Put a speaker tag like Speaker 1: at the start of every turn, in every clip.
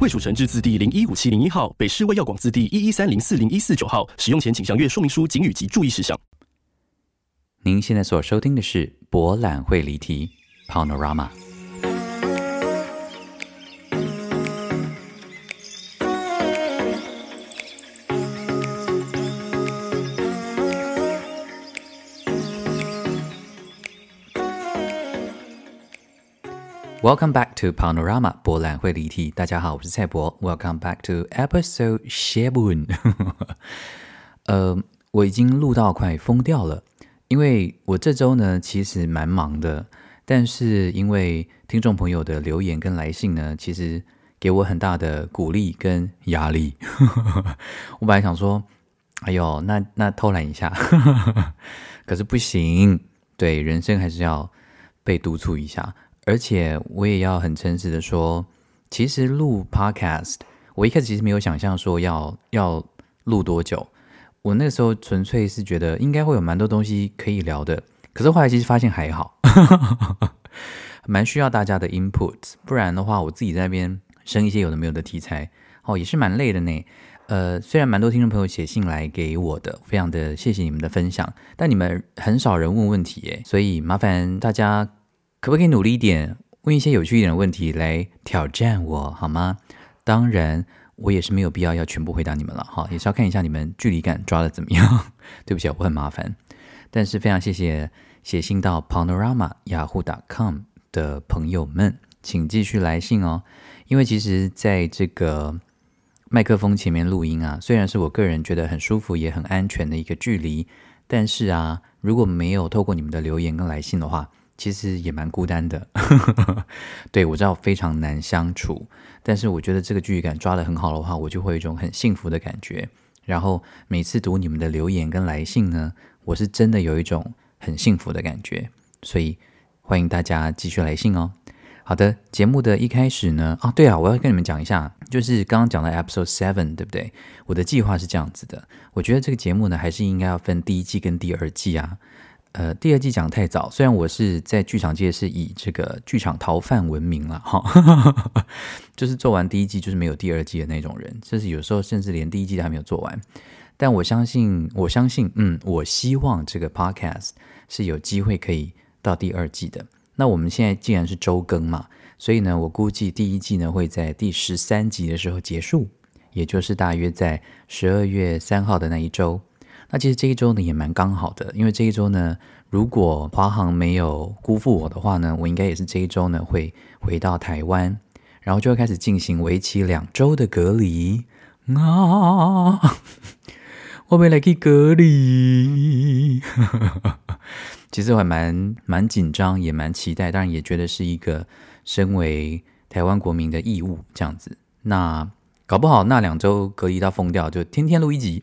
Speaker 1: 卫署成制字第零一五七零一号，北市卫药广字第一一三零四零一四九号。使用前请详阅说明书、警语及注意事项。
Speaker 2: 您现在所收听的是博览会离题。（Panorama）。Welcome back to Panorama 博览会离题。大家好，我是蔡博。Welcome back to episode seven。呃，我已经录到快疯掉了，因为我这周呢其实蛮忙的。但是因为听众朋友的留言跟来信呢，其实给我很大的鼓励跟压力。我本来想说，哎呦，那那偷懒一下，可是不行，对，人生还是要被督促一下。而且我也要很诚实的说，其实录 Podcast，我一开始其实没有想象说要要录多久。我那时候纯粹是觉得应该会有蛮多东西可以聊的。可是后来其实发现还好，蛮需要大家的 input，不然的话我自己在那边生一些有的没有的题材，哦，也是蛮累的呢。呃，虽然蛮多听众朋友写信来给我的，非常的谢谢你们的分享，但你们很少人问问题耶，所以麻烦大家可不可以努力一点，问一些有趣一点的问题来挑战我好吗？当然，我也是没有必要要全部回答你们了，哈，也是要看一下你们距离感抓的怎么样。对不起，我很麻烦，但是非常谢谢。写信到 panorama yahoo dot com 的朋友们，请继续来信哦。因为其实在这个麦克风前面录音啊，虽然是我个人觉得很舒服也很安全的一个距离，但是啊，如果没有透过你们的留言跟来信的话，其实也蛮孤单的。对，我知道非常难相处，但是我觉得这个距离感抓得很好的话，我就会有一种很幸福的感觉。然后每次读你们的留言跟来信呢，我是真的有一种。很幸福的感觉，所以欢迎大家继续来信哦。好的，节目的一开始呢，哦，对啊，我要跟你们讲一下，就是刚刚讲的 episode seven，对不对？我的计划是这样子的，我觉得这个节目呢，还是应该要分第一季跟第二季啊。呃，第二季讲太早，虽然我是在剧场界是以这个剧场逃犯闻名了哈，就是做完第一季就是没有第二季的那种人，就是有时候甚至连第一季都还没有做完。但我相信，我相信，嗯，我希望这个 podcast 是有机会可以到第二季的。那我们现在既然是周更嘛，所以呢，我估计第一季呢会在第十三集的时候结束，也就是大约在十二月三号的那一周。那其实这一周呢也蛮刚好的，因为这一周呢，如果华航没有辜负我的话呢，我应该也是这一周呢会回到台湾，然后就会开始进行为期两周的隔离啊。我没来去隔离，其实我还蛮蛮紧张，也蛮期待，当然也觉得是一个身为台湾国民的义务这样子。那搞不好那两周隔离到疯掉，就天天录一集，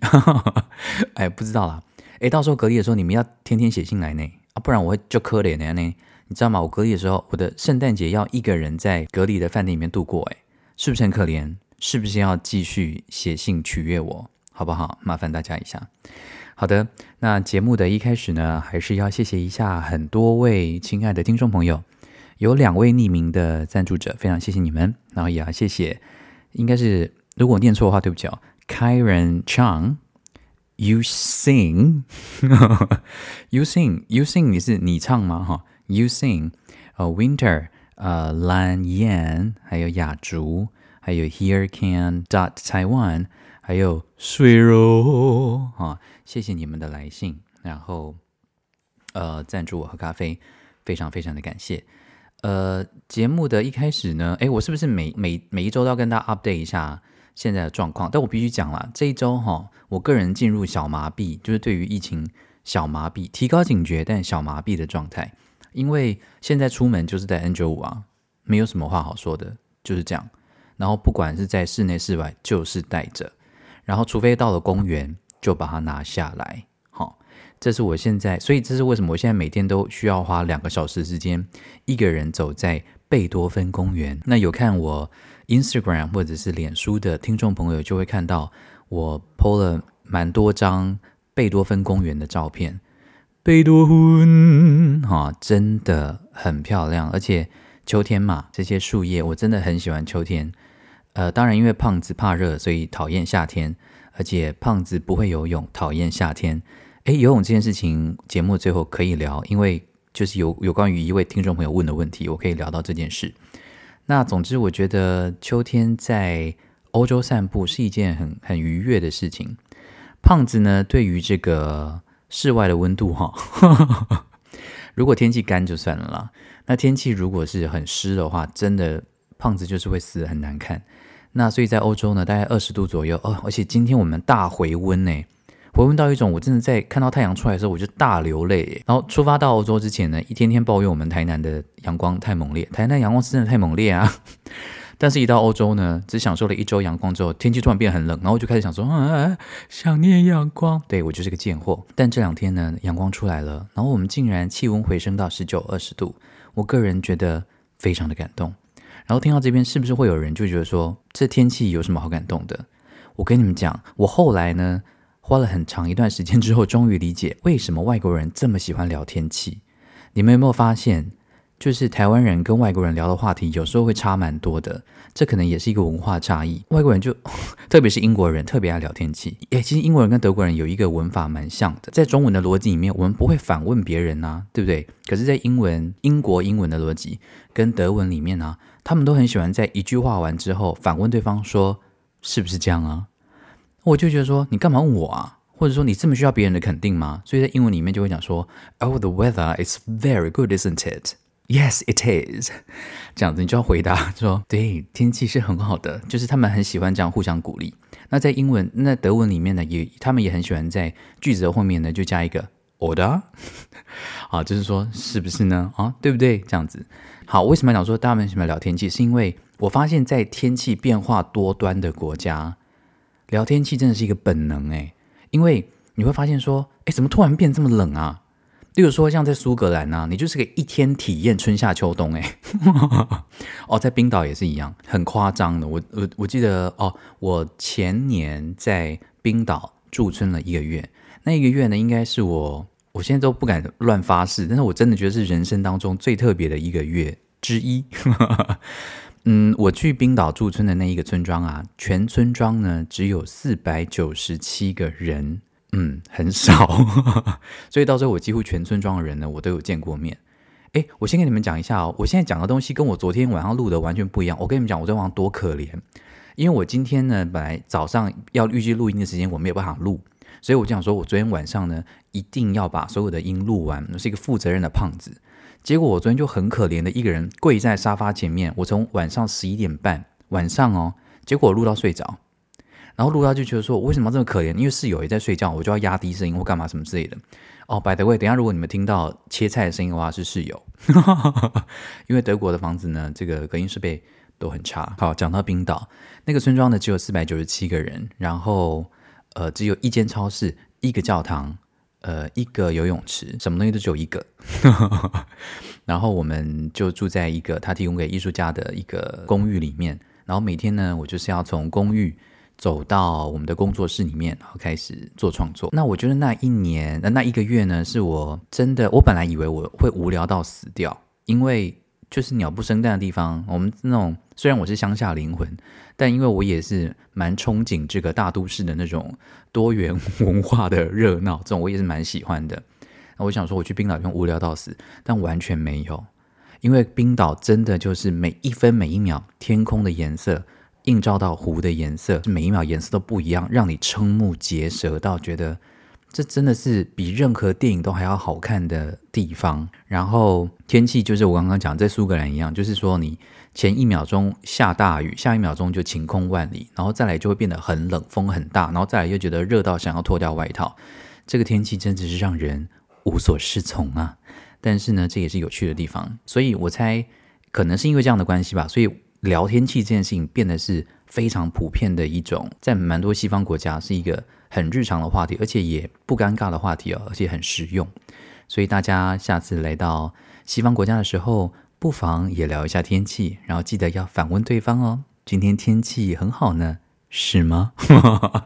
Speaker 2: 哎，不知道啦。哎，到时候隔离的时候，你们要天天写信来呢，啊，不然我会就可怜的呢。你知道吗？我隔离的时候，我的圣诞节要一个人在隔离的饭店里面度过，哎，是不是很可怜？是不是要继续写信取悦我？好不好？麻烦大家一下。好的，那节目的一开始呢，还是要谢谢一下很多位亲爱的听众朋友，有两位匿名的赞助者，非常谢谢你们。然后也要谢谢，应该是如果念错的话，对不起哦。Kyron Chang，You sing，You sing，You sing，你是你唱吗？哈，You sing，呃，Winter，呃，蓝燕，还有雅竹，还有 Here Can Dot Taiwan。还有水肉啊，谢谢你们的来信，然后呃赞助我喝咖啡，非常非常的感谢。呃，节目的一开始呢，诶，我是不是每每每一周都要跟大家 update 一下现在的状况？但我必须讲了，这一周哈、哦，我个人进入小麻痹，就是对于疫情小麻痹，提高警觉，但小麻痹的状态，因为现在出门就是戴 N95 啊，没有什么话好说的，就是这样。然后不管是在室内室外，就是戴着。然后，除非到了公园，就把它拿下来。这是我现在，所以这是为什么我现在每天都需要花两个小时时间，一个人走在贝多芬公园。那有看我 Instagram 或者是脸书的听众朋友就会看到我 po 了蛮多张贝多芬公园的照片。贝多芬，哈，真的很漂亮，而且秋天嘛，这些树叶我真的很喜欢秋天。呃，当然，因为胖子怕热，所以讨厌夏天，而且胖子不会游泳，讨厌夏天。诶，游泳这件事情，节目最后可以聊，因为就是有有关于一位听众朋友问的问题，我可以聊到这件事。那总之，我觉得秋天在欧洲散步是一件很很愉悦的事情。胖子呢，对于这个。室外的温度哈，如果天气干就算了啦。那天气如果是很湿的话，真的胖子就是会死很难看。那所以在欧洲呢，大概二十度左右哦。而且今天我们大回温呢，回温到一种我真的在看到太阳出来的时候，我就大流泪。然后出发到欧洲之前呢，一天天抱怨我们台南的阳光太猛烈，台南阳光是真的太猛烈啊。但是，一到欧洲呢，只享受了一周阳光之后，天气突然变很冷，然后我就开始想说，啊，想念阳光。对，我就是个贱货。但这两天呢，阳光出来了，然后我们竟然气温回升到十九、二十度，我个人觉得非常的感动。然后听到这边，是不是会有人就觉得说，这天气有什么好感动的？我跟你们讲，我后来呢，花了很长一段时间之后，终于理解为什么外国人这么喜欢聊天气。你们有没有发现？就是台湾人跟外国人聊的话题，有时候会差蛮多的，这可能也是一个文化差异。外国人就，特别是英国人，特别爱聊天气。诶，其实英国人跟德国人有一个文法蛮像的，在中文的逻辑里面，我们不会反问别人呐、啊，对不对？可是，在英文、英国英文的逻辑跟德文里面呢、啊，他们都很喜欢在一句话完之后反问对方说：“是不是这样啊？”我就觉得说，你干嘛问我啊？或者说你这么需要别人的肯定吗？所以在英文里面就会讲说：“Oh, the weather is very good, isn't it？” Yes, it is。这样子，你就要回答说：“对，天气是很好的。”就是他们很喜欢这样互相鼓励。那在英文、那德文里面呢，也他们也很喜欢在句子的后面呢，就加一个 order。啊，就是说是不是呢？啊，对不对？这样子。好，为什么讲说大家们喜欢聊天气？是因为我发现，在天气变化多端的国家，聊天气真的是一个本能诶。因为你会发现说，诶，怎么突然变这么冷啊？例如说，像在苏格兰啊，你就是个一天体验春夏秋冬哎。哦，在冰岛也是一样，很夸张的。我我我记得哦，我前年在冰岛驻村了一个月，那一个月呢，应该是我我现在都不敢乱发誓，但是我真的觉得是人生当中最特别的一个月之一。嗯，我去冰岛驻村的那一个村庄啊，全村庄呢只有四百九十七个人。嗯，很少，所以到时候我几乎全村庄的人呢，我都有见过面。诶，我先跟你们讲一下哦，我现在讲的东西跟我昨天晚上录的完全不一样。我跟你们讲，我昨天晚上多可怜，因为我今天呢，本来早上要预计录音的时间我没有办法录，所以我就想说，我昨天晚上呢，一定要把所有的音录完。我是一个负责任的胖子，结果我昨天就很可怜的一个人跪在沙发前面，我从晚上十一点半晚上哦，结果我录到睡着。然后录到就觉得说，我为什么这么可怜？因为室友也在睡觉，我就要压低声音或干嘛什么之类的。哦，by the way，等下如果你们听到切菜的声音的话，是室友，因为德国的房子呢，这个隔音设备都很差。好，讲到冰岛那个村庄呢，只有四百九十七个人，然后呃，只有一间超市、一个教堂、呃，一个游泳池，什么东西都只有一个。然后我们就住在一个他提供给艺术家的一个公寓里面，然后每天呢，我就是要从公寓。走到我们的工作室里面，然后开始做创作。那我觉得那一年，那那一个月呢，是我真的，我本来以为我会无聊到死掉，因为就是鸟不生蛋的地方。我们那种虽然我是乡下灵魂，但因为我也是蛮憧憬这个大都市的那种多元 文化的热闹，这种我也是蛮喜欢的。那我想说，我去冰岛就无聊到死，但完全没有，因为冰岛真的就是每一分每一秒天空的颜色。映照到湖的颜色，每一秒颜色都不一样，让你瞠目结舌到觉得这真的是比任何电影都还要好看的地方。然后天气就是我刚刚讲在苏格兰一样，就是说你前一秒钟下大雨，下一秒钟就晴空万里，然后再来就会变得很冷，风很大，然后再来又觉得热到想要脱掉外套。这个天气真的是让人无所适从啊！但是呢，这也是有趣的地方，所以我猜可能是因为这样的关系吧，所以。聊天气这件事情变得是非常普遍的一种，在蛮多西方国家是一个很日常的话题，而且也不尴尬的话题哦，而且很实用。所以大家下次来到西方国家的时候，不妨也聊一下天气，然后记得要反问对方哦。今天天气很好呢，是吗？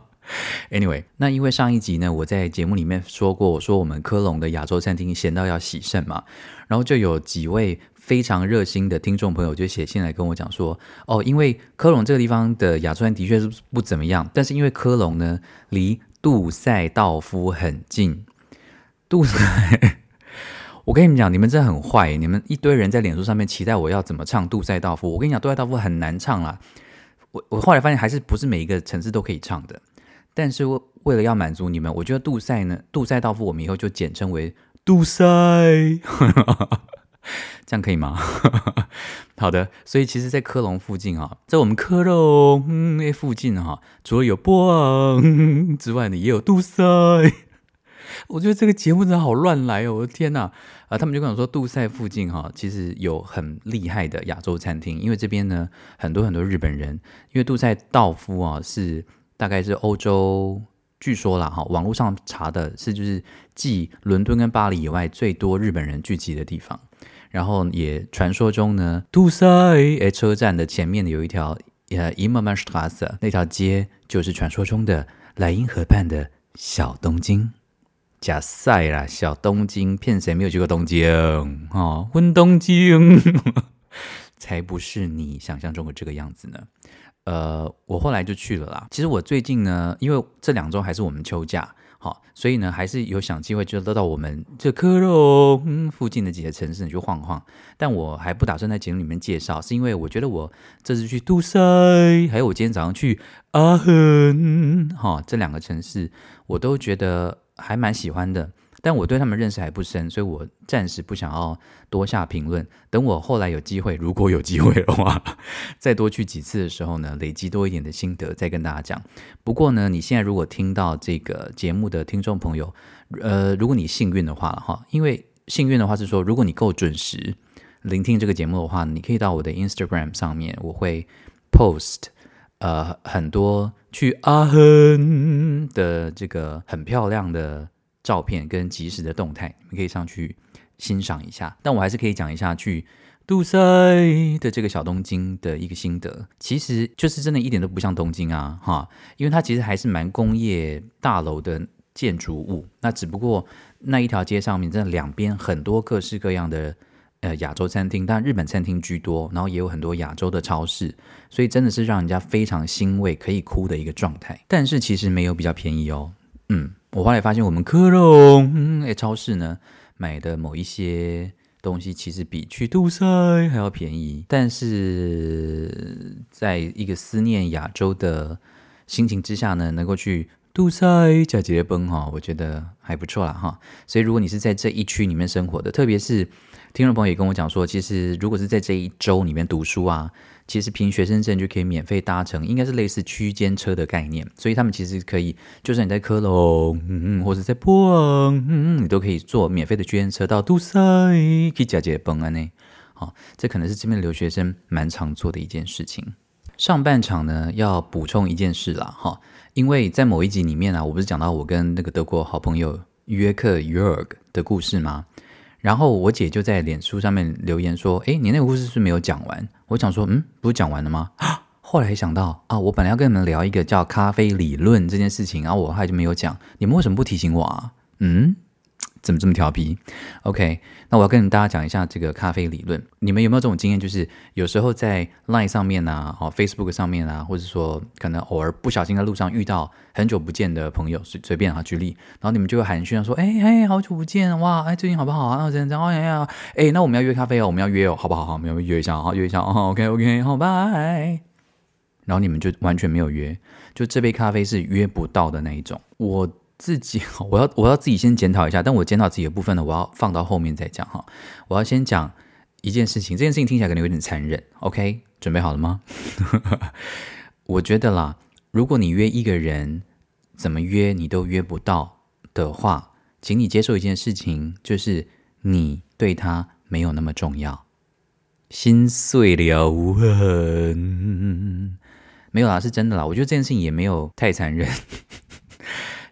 Speaker 2: Anyway，那因为上一集呢，我在节目里面说过，我说我们科隆的亚洲餐厅咸到要洗肾嘛，然后就有几位非常热心的听众朋友就写信来跟我讲说，哦，因为科隆这个地方的亚洲餐的确是不怎么样，但是因为科隆呢离杜塞道夫很近，杜塞。我跟你们讲，你们真的很坏！你们一堆人在脸书上面期待我要怎么唱《杜塞道夫》。我跟你讲，《杜塞道夫》很难唱啦。我我后来发现，还是不是每一个城市都可以唱的。但是为了要满足你们，我觉得杜塞呢，《杜塞道夫》我们以后就简称为杜塞，这样可以吗？好的。所以其实，在科隆附近啊，在我们科隆那附近哈，除了有波昂 之外呢，也有杜塞。我觉得这个节目真的好乱来哦！我的天呐！啊，他们就跟我说，杜塞附近哈，其实有很厉害的亚洲餐厅，因为这边呢，很多很多日本人，因为杜塞道夫啊是大概是欧洲，据说啦哈，网络上查的是就是继伦敦跟巴黎以外最多日本人聚集的地方，然后也传说中呢，杜塞诶车站的前面有一条呃 Immermannstraße 那条街就是传说中的莱茵河畔的小东京。假赛啦，小东京骗谁没有去过东京？哦，问东京，才不是你想象中的这个样子呢。呃，我后来就去了啦。其实我最近呢，因为这两周还是我们休假，好、所以呢，还是有想机会就得到我们这科隆附近的几个城市去晃晃。但我还不打算在节目里面介绍，是因为我觉得我这次去杜塞，还有我今天早上去阿亨，哈、这两个城市我都觉得。还蛮喜欢的，但我对他们认识还不深，所以我暂时不想要多下评论。等我后来有机会，如果有机会的话，再多去几次的时候呢，累积多一点的心得，再跟大家讲。不过呢，你现在如果听到这个节目的听众朋友，呃，如果你幸运的话哈，因为幸运的话是说，如果你够准时聆听这个节目的话，你可以到我的 Instagram 上面，我会 post。呃，很多去阿亨的这个很漂亮的照片跟即时的动态，你们可以上去欣赏一下。但我还是可以讲一下去杜塞的这个小东京的一个心得，其实就是真的一点都不像东京啊，哈，因为它其实还是蛮工业大楼的建筑物。那只不过那一条街上面，真的两边很多各式各样的。呃，亚洲餐厅，但日本餐厅居多，然后也有很多亚洲的超市，所以真的是让人家非常欣慰，可以哭的一个状态。但是其实没有比较便宜哦。嗯，我后来发现我们科隆，诶超市呢买的某一些东西，其实比去杜塞还要便宜。但是在一个思念亚洲的心情之下呢，能够去杜塞加捷奔哈，我觉得还不错啦哈。所以如果你是在这一区里面生活的，特别是。听众朋友也跟我讲说，其实如果是在这一周里面读书啊，其实凭学生证就可以免费搭乘，应该是类似区间车的概念。所以他们其实可以，就算你在科隆，嗯嗯，或者在波昂，嗯嗯，你都可以坐免费的区间车到杜塞去加杰崩啊呢。好，这可能是这边留学生蛮常做的一件事情。上半场呢，要补充一件事啦，哈，因为在某一集里面啊，我不是讲到我跟那个德国好朋友约克 Jörg 的故事吗？然后我姐就在脸书上面留言说：“哎，你那个故事是没有讲完。”我想说：“嗯，不是讲完了吗？” 后来想到啊，我本来要跟你们聊一个叫咖啡理论这件事情，然后我后来就没有讲。你们为什么不提醒我啊？嗯。怎么这么调皮？OK，那我要跟大家讲一下这个咖啡理论。你们有没有这种经验？就是有时候在 Line 上面啊，哦 Facebook 上面啊，或者说可能偶尔不小心在路上遇到很久不见的朋友，随随便啊举例，然后你们就会寒暄说：“哎哎，好久不见，哇，哎，最近好不好啊？”然后这样这样，哎，那我们要约咖啡哦，我们要约哦，好不好？好，我们要约一下，好约一下哦。OK OK，好，拜。然后你们就完全没有约，就这杯咖啡是约不到的那一种。我。自己，我要我要自己先检讨一下，但我检讨自己的部分呢，我要放到后面再讲哈。我要先讲一件事情，这件事情听起来可能有点残忍。OK，准备好了吗？我觉得啦，如果你约一个人，怎么约你都约不到的话，请你接受一件事情，就是你对他没有那么重要。心碎了无痕。没有啦，是真的啦。我觉得这件事情也没有太残忍，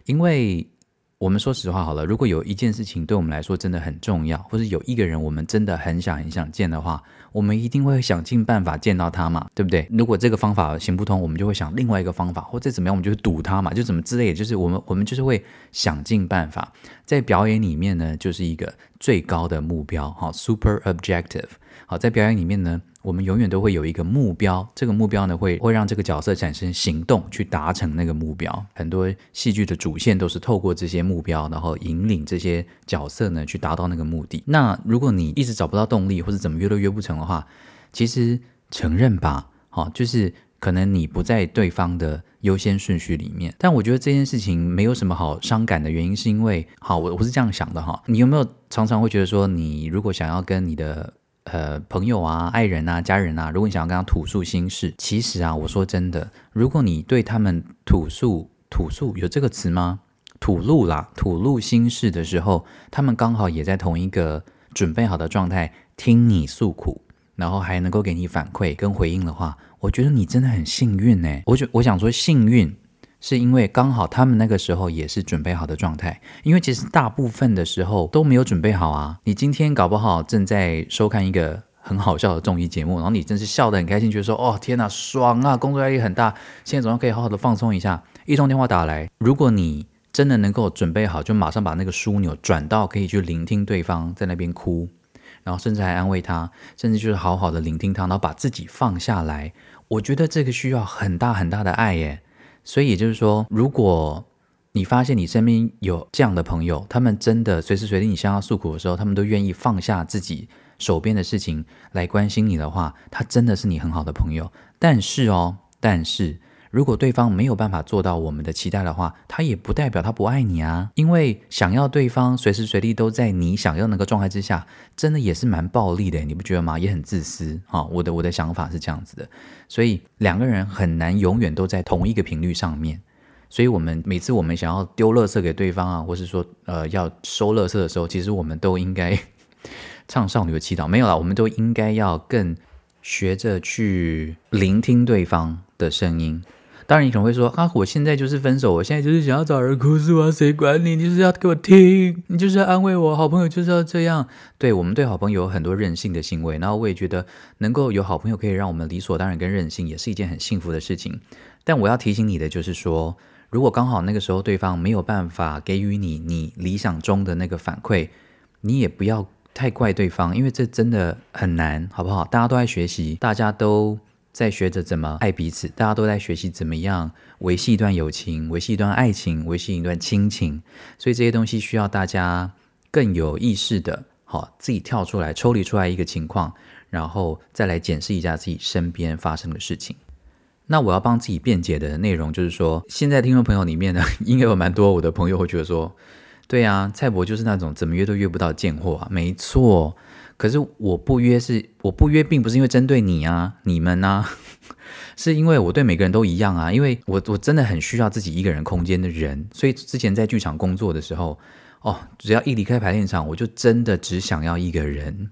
Speaker 2: 因为。我们说实话好了，如果有一件事情对我们来说真的很重要，或者有一个人我们真的很想很想见的话，我们一定会想尽办法见到他嘛，对不对？如果这个方法行不通，我们就会想另外一个方法，或者怎么样，我们就堵他嘛，就怎么之类，就是我们我们就是会想尽办法。在表演里面呢，就是一个最高的目标，好，super objective。好，在表演里面呢。我们永远都会有一个目标，这个目标呢，会会让这个角色产生行动，去达成那个目标。很多戏剧的主线都是透过这些目标，然后引领这些角色呢，去达到那个目的。那如果你一直找不到动力，或者怎么约都约不成的话，其实承认吧，好，就是可能你不在对方的优先顺序里面。但我觉得这件事情没有什么好伤感的原因，是因为，好，我我是这样想的哈。你有没有常常会觉得说，你如果想要跟你的呃，朋友啊，爱人啊，家人啊，如果你想要跟他吐诉心事，其实啊，我说真的，如果你对他们吐诉吐诉有这个词吗？吐露啦，吐露心事的时候，他们刚好也在同一个准备好的状态听你诉苦，然后还能够给你反馈跟回应的话，我觉得你真的很幸运呢。我就我想说幸运。是因为刚好他们那个时候也是准备好的状态，因为其实大部分的时候都没有准备好啊。你今天搞不好正在收看一个很好笑的综艺节目，然后你真是笑得很开心，觉得说：“哦，天哪，爽啊！工作压力很大，现在总要可以好好的放松一下。”一通电话打来，如果你真的能够准备好，就马上把那个枢纽转到可以去聆听对方在那边哭，然后甚至还安慰他，甚至就是好好的聆听他，然后把自己放下来。我觉得这个需要很大很大的爱耶。所以也就是说，如果你发现你身边有这样的朋友，他们真的随时随地你向他诉苦的时候，他们都愿意放下自己手边的事情来关心你的话，他真的是你很好的朋友。但是哦，但是如果对方没有办法做到我们的期待的话，他也不代表他不爱你啊。因为想要对方随时随地都在你想要那个状态之下，真的也是蛮暴力的，你不觉得吗？也很自私啊。我的我的想法是这样子的。所以两个人很难永远都在同一个频率上面，所以我们每次我们想要丢垃圾给对方啊，或是说呃要收垃圾的时候，其实我们都应该 唱少女的祈祷，没有啦，我们都应该要更学着去聆听对方的声音。当然，你可能会说啊，我现在就是分手，我现在就是想要找人哭诉啊，谁管你？你就是要给我听，你就是要安慰我，好朋友就是要这样。对，我们对好朋友有很多任性的行为，然后我也觉得能够有好朋友可以让我们理所当然跟任性，也是一件很幸福的事情。但我要提醒你的就是说，如果刚好那个时候对方没有办法给予你你理想中的那个反馈，你也不要太怪对方，因为这真的很难，好不好？大家都在学习，大家都。在学着怎么爱彼此，大家都在学习怎么样维系一段友情，维系一段爱情，维系一段亲情。所以这些东西需要大家更有意识的，好，自己跳出来，抽离出来一个情况，然后再来检视一下自己身边发生的事情。那我要帮自己辩解的内容就是说，现在听众朋友里面呢，应该有蛮多我的朋友会觉得说，对啊，蔡博就是那种怎么约都约不到贱货啊，没错。可是我不约是我不约，并不是因为针对你啊、你们啊，是因为我对每个人都一样啊。因为我我真的很需要自己一个人空间的人，所以之前在剧场工作的时候，哦，只要一离开排练场，我就真的只想要一个人。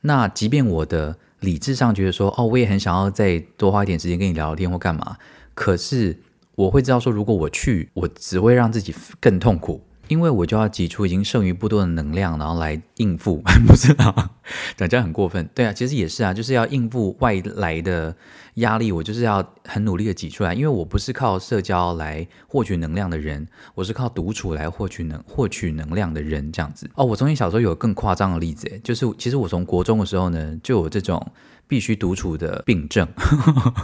Speaker 2: 那即便我的理智上觉得说，哦，我也很想要再多花一点时间跟你聊聊天或干嘛，可是我会知道说，如果我去，我只会让自己更痛苦。因为我就要挤出已经剩余不多的能量，然后来应付，不是啊？讲这样很过分。对啊，其实也是啊，就是要应付外来的压力，我就是要很努力的挤出来。因为我不是靠社交来获取能量的人，我是靠独处来获取能获取能量的人，这样子。哦，我从前小时候有更夸张的例子，就是其实我从国中的时候呢，就有这种必须独处的病症。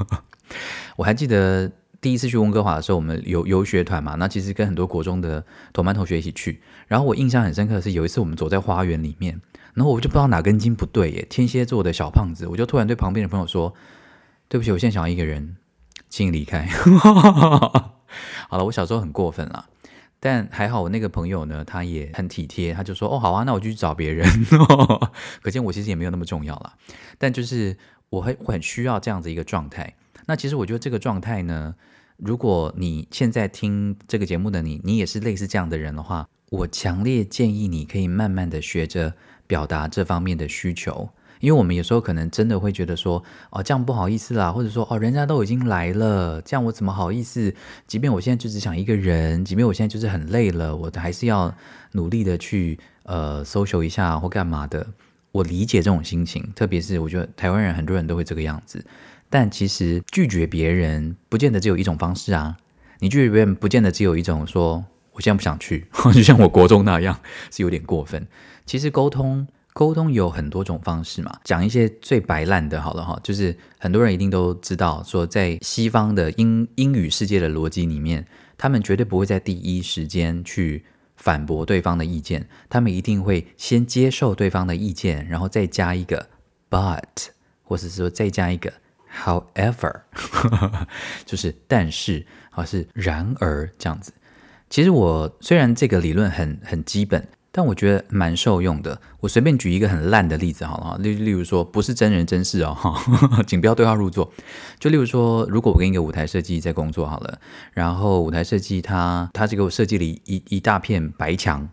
Speaker 2: 我还记得。第一次去温哥华的时候，我们有游学团嘛，那其实跟很多国中的同班同学一起去。然后我印象很深刻的是，有一次我们走在花园里面，然后我就不知道哪根筋不对耶，天蝎座的小胖子，我就突然对旁边的朋友说：“对不起，我现在想要一个人，请你离开。”好了，我小时候很过分啦，但还好我那个朋友呢，他也很体贴，他就说：“哦，好啊，那我就去找别人。”可见我其实也没有那么重要啦，但就是我很很需要这样子一个状态。那其实我觉得这个状态呢，如果你现在听这个节目的你，你也是类似这样的人的话，我强烈建议你可以慢慢的学着表达这方面的需求，因为我们有时候可能真的会觉得说，哦，这样不好意思啦，或者说，哦，人家都已经来了，这样我怎么好意思？即便我现在就只想一个人，即便我现在就是很累了，我还是要努力的去呃 social 一下或干嘛的。我理解这种心情，特别是我觉得台湾人很多人都会这个样子。但其实拒绝别人不见得只有一种方式啊，你拒绝别人不见得只有一种说我现在不想去，就像我国中那样是有点过分。其实沟通。沟通有很多种方式嘛，讲一些最白烂的，好了哈，就是很多人一定都知道，说在西方的英英语世界的逻辑里面，他们绝对不会在第一时间去反驳对方的意见，他们一定会先接受对方的意见，然后再加一个 but，或者是说再加一个 however，就是但是，或是然而这样子。其实我虽然这个理论很很基本。但我觉得蛮受用的。我随便举一个很烂的例子好了，例例如说，不是真人真事哦，哈，请不要对号入座。就例如说，如果我跟一个舞台设计在工作好了，然后舞台设计他他这个设计了一一大片白墙，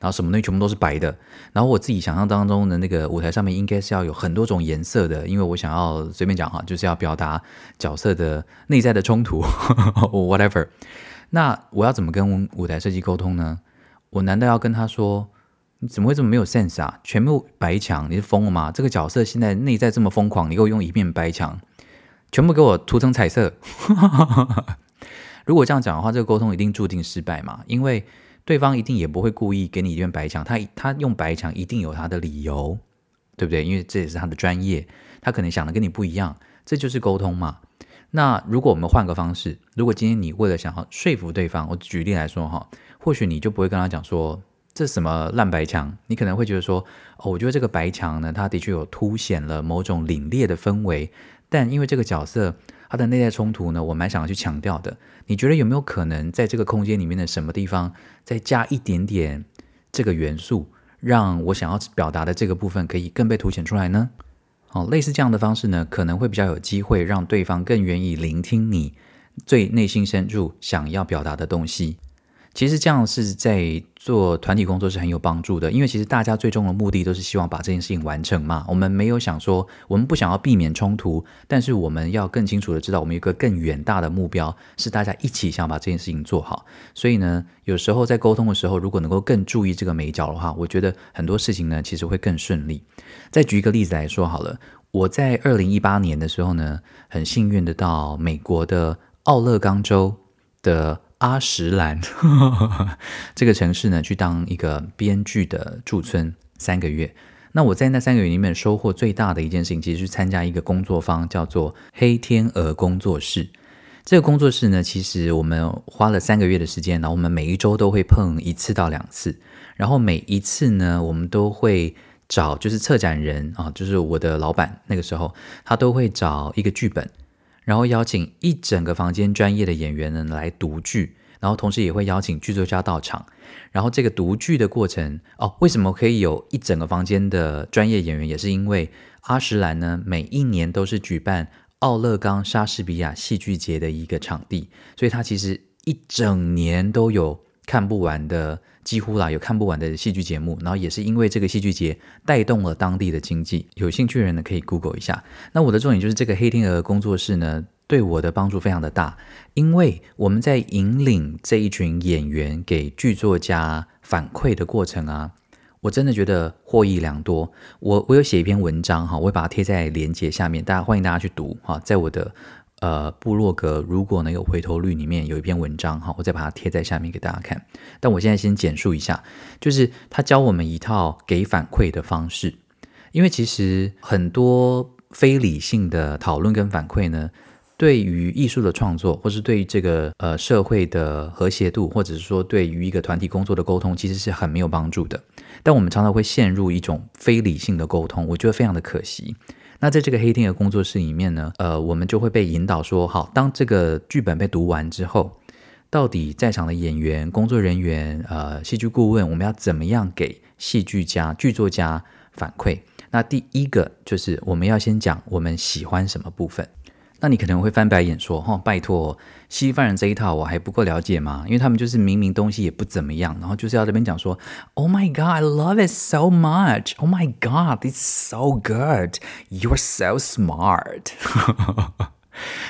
Speaker 2: 然后什么东西全部都是白的，然后我自己想象当中的那个舞台上面应该是要有很多种颜色的，因为我想要随便讲哈，就是要表达角色的内在的冲突，whatever。那我要怎么跟舞台设计沟通呢？我难道要跟他说，你怎么会这么没有 sense 啊？全部白墙，你是疯了吗？这个角色现在内在这么疯狂，你给我用一面白墙，全部给我涂成彩色。如果这样讲的话，这个沟通一定注定失败嘛？因为对方一定也不会故意给你一面白墙，他他用白墙一定有他的理由，对不对？因为这也是他的专业，他可能想的跟你不一样，这就是沟通嘛。那如果我们换个方式，如果今天你为了想要说服对方，我举例来说哈。或许你就不会跟他讲说，这什么烂白墙，你可能会觉得说，哦，我觉得这个白墙呢，它的确有凸显了某种凛冽的氛围，但因为这个角色他的内在冲突呢，我蛮想要去强调的。你觉得有没有可能在这个空间里面的什么地方再加一点点这个元素，让我想要表达的这个部分可以更被凸显出来呢？哦，类似这样的方式呢，可能会比较有机会让对方更愿意聆听你最内心深处想要表达的东西。其实这样是在做团体工作是很有帮助的，因为其实大家最终的目的都是希望把这件事情完成嘛。我们没有想说，我们不想要避免冲突，但是我们要更清楚的知道，我们有一个更远大的目标，是大家一起想把这件事情做好。所以呢，有时候在沟通的时候，如果能够更注意这个眉角的话，我觉得很多事情呢，其实会更顺利。再举一个例子来说好了，我在二零一八年的时候呢，很幸运的到美国的奥勒冈州的。阿什兰 这个城市呢，去当一个编剧的驻村三个月。那我在那三个月里面收获最大的一件事情，其实是参加一个工作坊，叫做黑天鹅工作室。这个工作室呢，其实我们花了三个月的时间，然后我们每一周都会碰一次到两次，然后每一次呢，我们都会找就是策展人啊，就是我的老板，那个时候他都会找一个剧本。然后邀请一整个房间专业的演员呢来读剧，然后同时也会邀请剧作家到场。然后这个读剧的过程哦，为什么可以有一整个房间的专业演员？也是因为阿什兰呢每一年都是举办奥勒冈莎士比亚戏剧节的一个场地，所以它其实一整年都有看不完的。几乎啦，有看不完的戏剧节目，然后也是因为这个戏剧节带动了当地的经济。有兴趣的人呢，可以 Google 一下。那我的重点就是这个黑天鹅工作室呢，对我的帮助非常的大，因为我们在引领这一群演员给剧作家反馈的过程啊，我真的觉得获益良多。我我有写一篇文章哈，我会把它贴在连接下面，大家欢迎大家去读哈，在我的。呃，部落格如果能有回头率里面有一篇文章哈，我再把它贴在下面给大家看。但我现在先简述一下，就是他教我们一套给反馈的方式。因为其实很多非理性的讨论跟反馈呢，对于艺术的创作，或是对于这个呃社会的和谐度，或者是说对于一个团体工作的沟通，其实是很没有帮助的。但我们常常会陷入一种非理性的沟通，我觉得非常的可惜。那在这个黑天鹅工作室里面呢，呃，我们就会被引导说，好，当这个剧本被读完之后，到底在场的演员、工作人员、呃，戏剧顾问，我们要怎么样给戏剧家、剧作家反馈？那第一个就是我们要先讲我们喜欢什么部分。那你可能会翻白眼说：“哈、哦，拜托，西方人这一套我还不够了解吗？因为他们就是明明东西也不怎么样，然后就是要这边讲说，Oh my God, I love it so much. Oh my God, it's so good. You're so smart.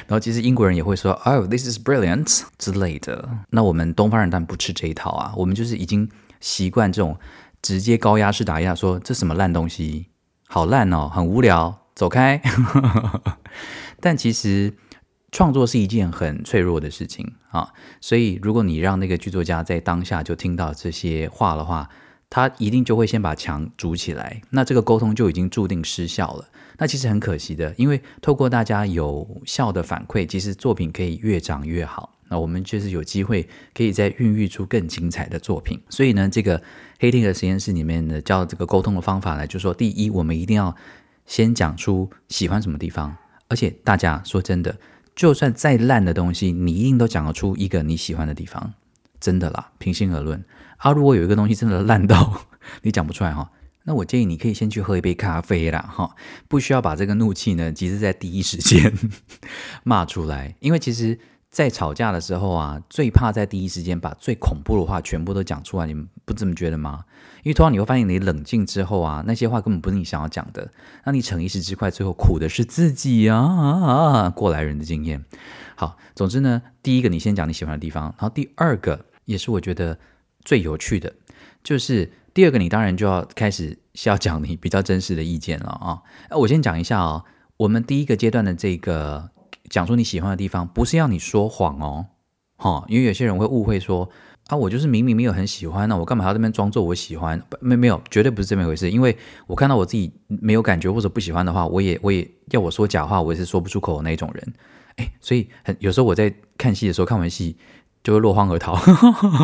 Speaker 2: 然后其实英国人也会说，Oh, this is brilliant 之类的。那我们东方人当然不吃这一套啊，我们就是已经习惯这种直接高压式打压，说这什么烂东西，好烂哦，很无聊，走开。但其实创作是一件很脆弱的事情啊，所以如果你让那个剧作家在当下就听到这些话的话，他一定就会先把墙筑起来，那这个沟通就已经注定失效了。那其实很可惜的，因为透过大家有效的反馈，其实作品可以越长越好。那我们就是有机会可以再孕育出更精彩的作品。所以呢，这个黑天鹅实验室里面的教这个沟通的方法呢，就是说，第一，我们一定要先讲出喜欢什么地方。而且大家说真的，就算再烂的东西，你一定都讲得出一个你喜欢的地方，真的啦，平心而论。啊，如果有一个东西真的烂到 你讲不出来哈，那我建议你可以先去喝一杯咖啡啦哈，不需要把这个怒气呢，其实在第一时间 骂出来，因为其实。在吵架的时候啊，最怕在第一时间把最恐怖的话全部都讲出来，你们不这么觉得吗？因为突然你会发现，你冷静之后啊，那些话根本不是你想要讲的，那你逞一时之快，最后苦的是自己啊，啊！过来人的经验。好，总之呢，第一个你先讲你喜欢的地方，然后第二个也是我觉得最有趣的，就是第二个你当然就要开始是要讲你比较真实的意见了啊。我先讲一下哦，我们第一个阶段的这个。讲出你喜欢的地方，不是要你说谎哦，哈，因为有些人会误会说啊，我就是明明没有很喜欢，那我干嘛要这边装作我喜欢？没没有，绝对不是这么回事。因为我看到我自己没有感觉或者不喜欢的话，我也我也要我说假话，我也是说不出口那种人。哎，所以很有时候我在看戏的时候，看完戏就会落荒而逃，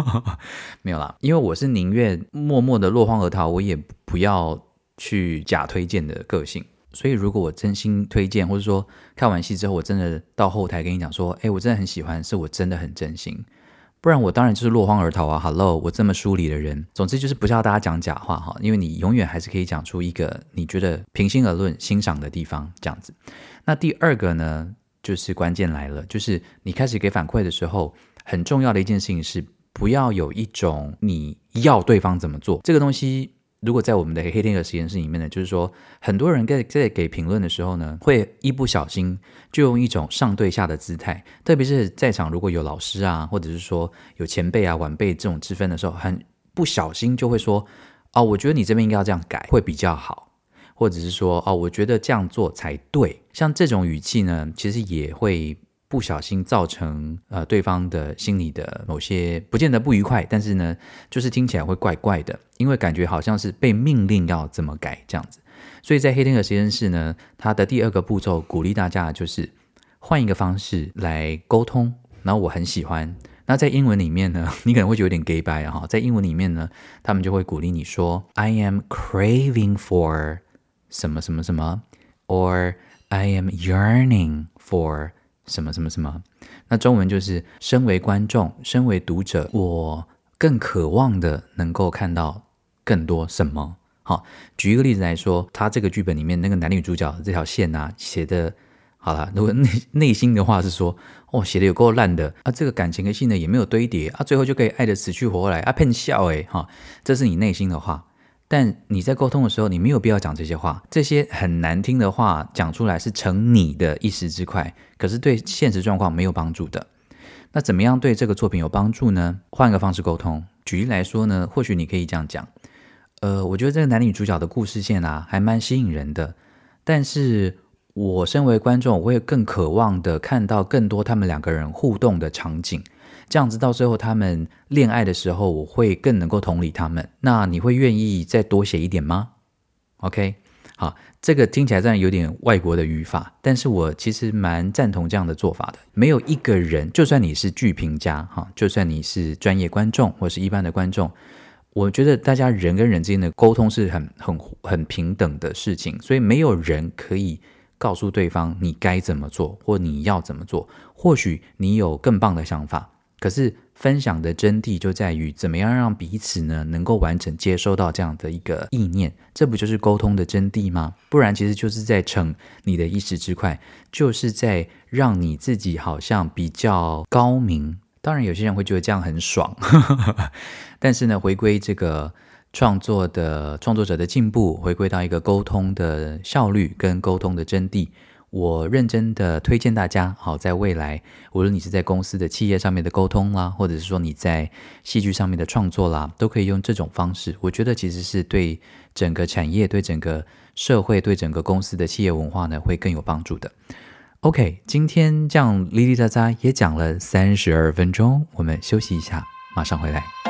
Speaker 2: 没有啦，因为我是宁愿默默的落荒而逃，我也不要去假推荐的个性。所以，如果我真心推荐，或者说看完戏之后，我真的到后台跟你讲说，诶，我真的很喜欢，是我真的很真心，不然我当然就是落荒而逃啊。Hello，我这么疏离的人，总之就是不叫大家讲假话哈，因为你永远还是可以讲出一个你觉得平心而论欣赏的地方，这样子。那第二个呢，就是关键来了，就是你开始给反馈的时候，很重要的一件事情是，不要有一种你要对方怎么做这个东西。如果在我们的黑天鹅实验室里面呢，就是说，很多人在在给评论的时候呢，会一不小心就用一种上对下的姿态，特别是在场如果有老师啊，或者是说有前辈啊、晚辈这种之分的时候，很不小心就会说，哦，我觉得你这边应该要这样改会比较好，或者是说，哦，我觉得这样做才对。像这种语气呢，其实也会。不小心造成呃对方的心里的某些不见得不愉快，但是呢，就是听起来会怪怪的，因为感觉好像是被命令要怎么改这样子。所以在黑天鹅实验室呢，它的第二个步骤鼓励大家就是换一个方式来沟通。然后我很喜欢。那在英文里面呢，你可能会觉得有点 gay bye 哈，在英文里面呢，他们就会鼓励你说：“I am craving for 什么什么什么，or I am yearning for。”什么什么什么？那中文就是：身为观众，身为读者，我更渴望的能够看到更多什么。好，举一个例子来说，他这个剧本里面那个男女主角这条线啊，写的好了。如果内内心的话是说，哦，写的有够烂的啊，这个感情的戏呢也没有堆叠啊，最后就可以爱的死去活来啊，骗笑诶。哈，这是你内心的话。但你在沟通的时候，你没有必要讲这些话。这些很难听的话讲出来是逞你的一时之快，可是对现实状况没有帮助的。那怎么样对这个作品有帮助呢？换个方式沟通。举例来说呢，或许你可以这样讲：呃，我觉得这个男女主角的故事线啊，还蛮吸引人的。但是我身为观众，我会更渴望的看到更多他们两个人互动的场景。这样子到最后他们恋爱的时候，我会更能够同理他们。那你会愿意再多写一点吗？OK，好，这个听起来这样有点外国的语法，但是我其实蛮赞同这样的做法的。没有一个人，就算你是剧评家哈，就算你是专业观众或是一般的观众，我觉得大家人跟人之间的沟通是很很很平等的事情，所以没有人可以告诉对方你该怎么做或你要怎么做。或许你有更棒的想法。可是分享的真谛就在于怎么样让彼此呢能够完整接收到这样的一个意念，这不就是沟通的真谛吗？不然其实就是在逞你的一时之快，就是在让你自己好像比较高明。当然有些人会觉得这样很爽，但是呢，回归这个创作的创作者的进步，回归到一个沟通的效率跟沟通的真谛。我认真的推荐大家，好，在未来，无论你是在公司的企业上面的沟通啦，或者是说你在戏剧上面的创作啦，都可以用这种方式。我觉得其实是对整个产业、对整个社会、对整个公司的企业文化呢，会更有帮助的。OK，今天这样哩哩杂杂也讲了三十二分钟，我们休息一下，马上回来。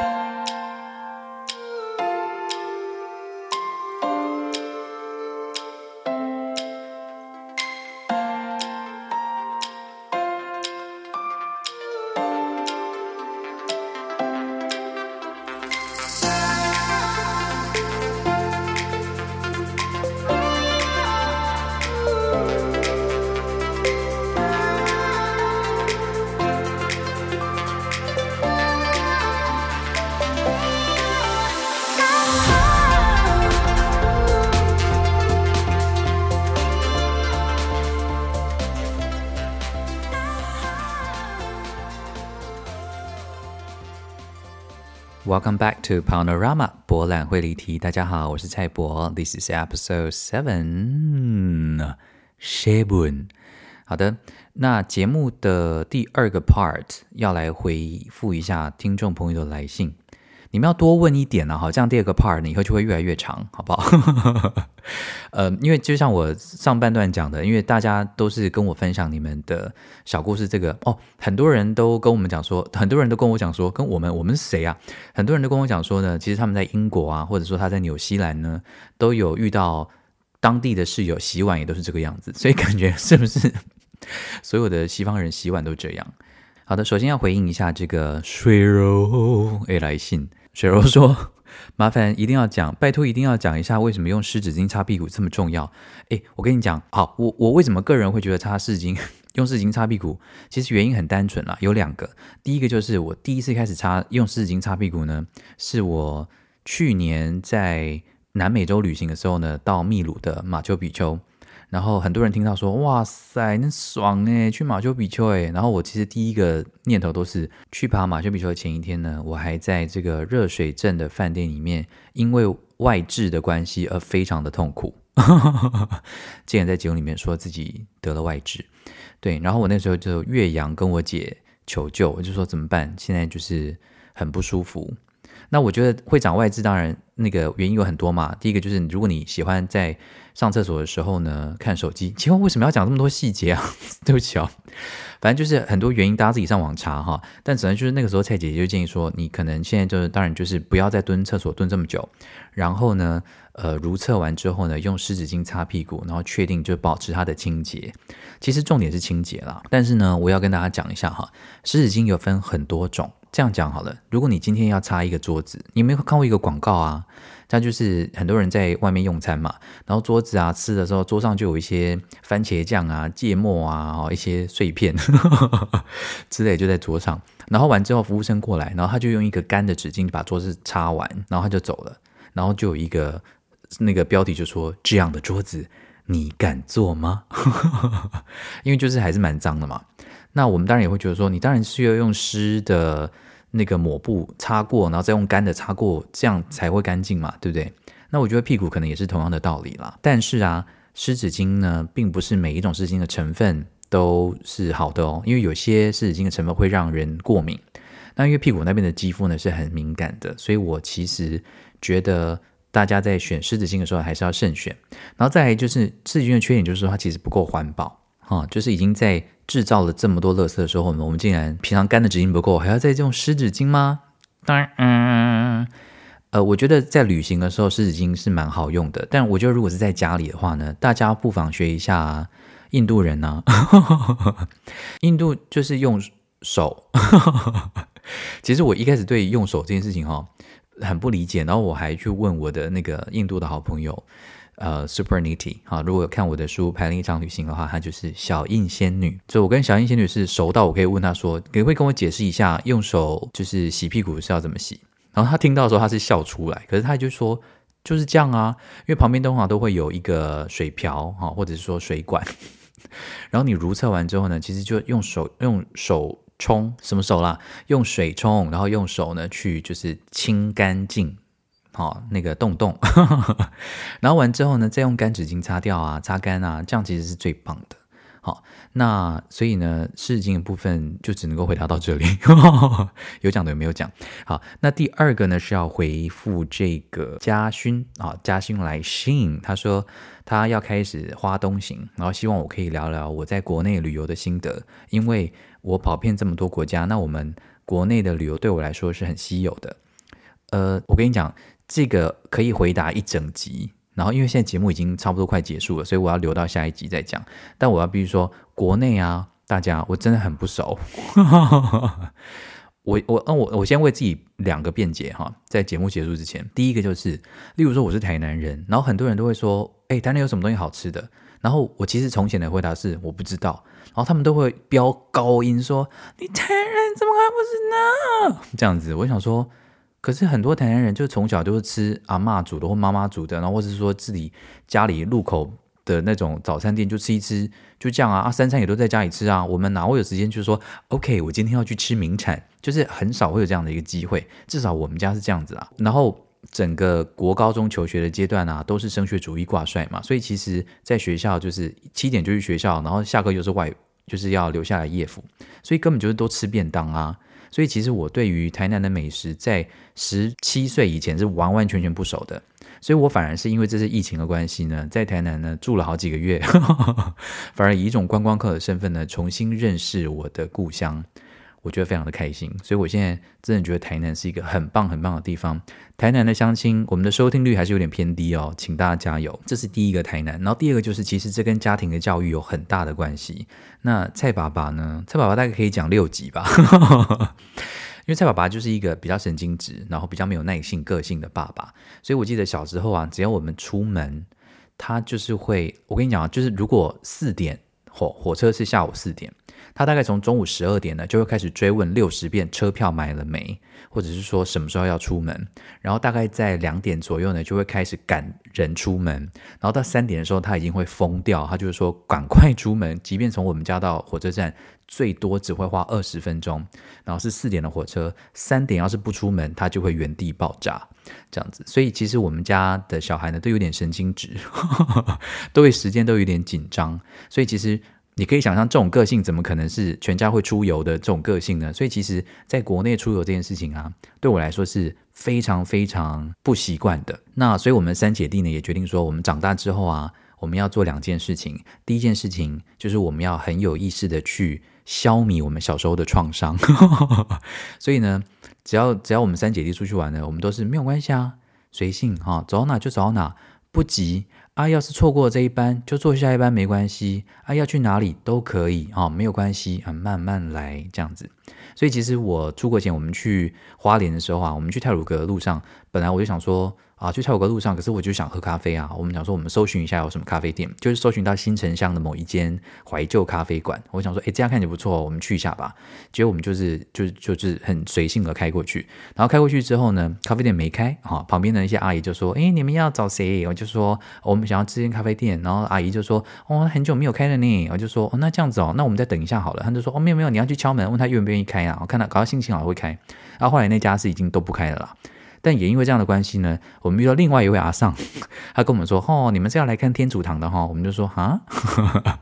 Speaker 2: Welcome back to Panorama 博览会离题。大家好，我是蔡博。This is episode seven, seven。好的，那节目的第二个 part 要来回复一下听众朋友的来信。你们要多问一点啊，好，这样第二个 part 呢，以后就会越来越长，好不好？呃，因为就像我上半段讲的，因为大家都是跟我分享你们的小故事，这个哦，很多人都跟我们讲说，很多人都跟我讲说，跟我们我们是谁啊？很多人都跟我讲说呢，其实他们在英国啊，或者说他在纽西兰呢，都有遇到当地的室友洗碗也都是这个样子，所以感觉是不是 所有的西方人洗碗都这样？好的，首先要回应一下这个水柔 A 来信。水柔说：“麻烦一定要讲，拜托一定要讲一下为什么用湿纸巾擦屁股这么重要。”诶，我跟你讲，好，我我为什么个人会觉得擦湿纸巾、用湿纸巾擦屁股？其实原因很单纯啦，有两个。第一个就是我第一次开始擦用湿纸巾擦屁股呢，是我去年在南美洲旅行的时候呢，到秘鲁的马丘比丘。然后很多人听到说，哇塞，那爽诶，去马丘比丘诶。然后我其实第一个念头都是去爬马丘比丘的前一天呢，我还在这个热水镇的饭店里面，因为外痔的关系而非常的痛苦。竟然在节目里面说自己得了外痔，对。然后我那时候就岳阳跟我姐求救，我就说怎么办？现在就是很不舒服。那我觉得会长外痔，当然那个原因有很多嘛。第一个就是如果你喜欢在上厕所的时候呢，看手机，请问为什么要讲这么多细节啊？对不起哦，反正就是很多原因，大家自己上网查哈。但只能就是那个时候，蔡姐姐就建议说，你可能现在就是，当然就是不要再蹲厕所蹲这么久，然后呢，呃，如厕完之后呢，用湿纸巾擦屁股，然后确定就保持它的清洁。其实重点是清洁啦，但是呢，我要跟大家讲一下哈，湿纸巾有分很多种。这样讲好了，如果你今天要擦一个桌子，你有没有看过一个广告啊？它就是很多人在外面用餐嘛，然后桌子啊吃的时候，桌上就有一些番茄酱啊、芥末啊、哦一些碎片 之类就在桌上。然后完之后，服务生过来，然后他就用一个干的纸巾把桌子擦完，然后他就走了。然后就有一个那个标题就说：“这样的桌子你敢坐吗？” 因为就是还是蛮脏的嘛。那我们当然也会觉得说，你当然需要用湿的。那个抹布擦过，然后再用干的擦过，这样才会干净嘛，对不对？那我觉得屁股可能也是同样的道理啦。但是啊，湿纸巾呢，并不是每一种湿巾的成分都是好的哦，因为有些湿纸巾的成分会让人过敏。那因为屁股那边的肌肤呢是很敏感的，所以我其实觉得大家在选湿纸巾的时候还是要慎选。然后再来就是湿纸巾的缺点就是说它其实不够环保啊，就是已经在。制造了这么多垃圾的时候呢，我们竟然平常干的纸巾不够，还要再用湿纸巾吗？当然，嗯，呃，我觉得在旅行的时候湿纸巾是蛮好用的，但我觉得如果是在家里的话呢，大家不妨学一下印度人呢、啊。印度就是用手，其实我一开始对用手这件事情哈很不理解，然后我还去问我的那个印度的好朋友。呃，super niti 啊，如果看我的书《排另一场旅行》的话，她就是小印仙女。所以我跟小印仙女是熟到我可以问她说，可不可以跟我解释一下用手就是洗屁股是要怎么洗？然后她听到的时候，她是笑出来，可是她就说就是这样啊，因为旁边通常都会有一个水瓢哈，或者是说水管，然后你如厕完之后呢，其实就用手用手冲什么手啦，用水冲，然后用手呢去就是清干净。好，那个洞洞，然后完之后呢，再用干纸巾擦掉啊，擦干啊，这样其实是最棒的。好，那所以呢，湿纸巾的部分就只能够回答到这里，有讲的有没有讲？好，那第二个呢是要回复这个嘉勋啊，嘉勋来信，他说他要开始花东行，然后希望我可以聊聊我在国内旅游的心得，因为我跑遍这么多国家，那我们国内的旅游对我来说是很稀有的。呃，我跟你讲。这个可以回答一整集，然后因为现在节目已经差不多快结束了，所以我要留到下一集再讲。但我要必须说，国内啊，大家我真的很不熟。我我嗯我我先为自己两个辩解哈，在节目结束之前，第一个就是，例如说我是台南人，然后很多人都会说，哎，台南有什么东西好吃的？然后我其实从前的回答是我不知道，然后他们都会飙高音说，你台南人怎么还不知道？这样子，我想说。可是很多台南人就从小都是吃阿嬷煮的或妈妈煮的，然后或者是说自己家里路口的那种早餐店就吃一吃，就这样啊啊，三餐也都在家里吃啊。我们哪会有时间就是说，OK，我今天要去吃名产，就是很少会有这样的一个机会。至少我们家是这样子啊。然后整个国高中求学的阶段啊，都是升学主义挂帅嘛，所以其实在学校就是七点就去学校，然后下课又是外就是要留下来夜辅，所以根本就是都吃便当啊。所以其实我对于台南的美食，在十七岁以前是完完全全不熟的，所以我反而是因为这次疫情的关系呢，在台南呢住了好几个月，反而以一种观光客的身份呢，重新认识我的故乡。我觉得非常的开心，所以我现在真的觉得台南是一个很棒很棒的地方。台南的相亲，我们的收听率还是有点偏低哦，请大家加油。这是第一个台南，然后第二个就是，其实这跟家庭的教育有很大的关系。那蔡爸爸呢？蔡爸爸大概可以讲六集吧，因为蔡爸爸就是一个比较神经质，然后比较没有耐性、个性的爸爸。所以我记得小时候啊，只要我们出门，他就是会，我跟你讲啊，就是如果四点火火车是下午四点。他大概从中午十二点呢，就会开始追问六十遍车票买了没，或者是说什么时候要出门。然后大概在两点左右呢，就会开始赶人出门。然后到三点的时候，他已经会疯掉，他就是说赶快出门，即便从我们家到火车站最多只会花二十分钟。然后是四点的火车，三点要是不出门，他就会原地爆炸这样子。所以其实我们家的小孩呢，都有点神经质，都会时间都有点紧张。所以其实。你可以想象这种个性怎么可能是全家会出游的这种个性呢？所以其实，在国内出游这件事情啊，对我来说是非常非常不习惯的。那所以，我们三姐弟呢也决定说，我们长大之后啊，我们要做两件事情。第一件事情就是我们要很有意识的去消弭我们小时候的创伤。所以呢，只要只要我们三姐弟出去玩呢，我们都是没有关系啊，随性哈，走到哪就走到哪，不急。啊，要是错过这一班，就坐下一班没关系。啊，要去哪里都可以啊，没有关系啊，慢慢来这样子。所以其实我出国前，我们去花莲的时候啊，我们去泰鲁阁的路上，本来我就想说。啊，去泰国路上，可是我就想喝咖啡啊。我们想说，我们搜寻一下有什么咖啡店，就是搜寻到新城乡的某一间怀旧咖啡馆。我想说，哎，这样看起来不错，我们去一下吧。结果我们就是就就是很随性的开过去，然后开过去之后呢，咖啡店没开，哈，旁边的一些阿姨就说，哎，你们要找谁？我就说我们想要这间咖啡店，然后阿姨就说，哦，很久没有开了呢。我就说，哦，那这样子哦，那我们再等一下好了。他就说，哦，没有没有，你要去敲门问他愿不愿意开啊。我看他搞到心情好会开，然后后来那家是已经都不开了啦。但也因为这样的关系呢，我们遇到另外一位阿桑，他跟我们说：“哦，你们是要来看天主堂的哈？”我们就说：“啊。”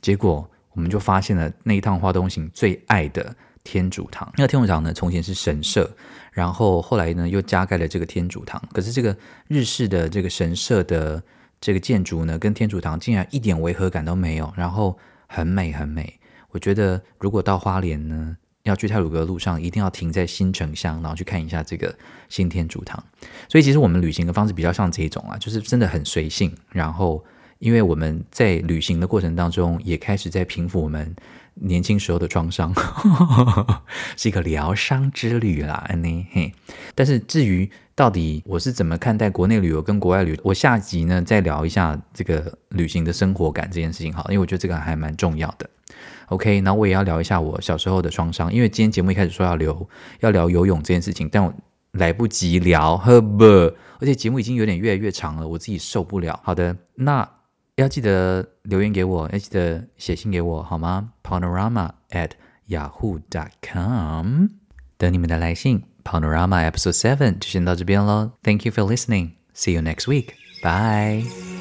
Speaker 2: 结果我们就发现了那一趟花东行最爱的天主堂。那个天主堂呢，从前是神社，然后后来呢又加盖了这个天主堂。可是这个日式的这个神社的这个建筑呢，跟天主堂竟然一点违和感都没有，然后很美很美。我觉得如果到花莲呢，要去太鲁阁的路上，一定要停在新城乡，然后去看一下这个新天主堂。所以，其实我们旅行的方式比较像这一种啊，就是真的很随性。然后，因为我们在旅行的过程当中，也开始在平复我们年轻时候的创伤，是一个疗伤之旅啦，呢嘿。但是至于到底我是怎么看待国内旅游跟国外旅游，我下集呢再聊一下这个旅行的生活感这件事情，好，因为我觉得这个还蛮重要的。OK，然后我也要聊一下我小时候的创伤，因为今天节目一开始说要聊要聊游泳这件事情，但我来不及聊，呵不，而且节目已经有点越来越长了，我自己受不了。好的，那。要记得留言给我，要记得写信给我，好吗？Panorama at yahoo dot com，等你们的来信。Panorama Episode Seven 就先到这边喽。Thank you for listening. See you next week. Bye.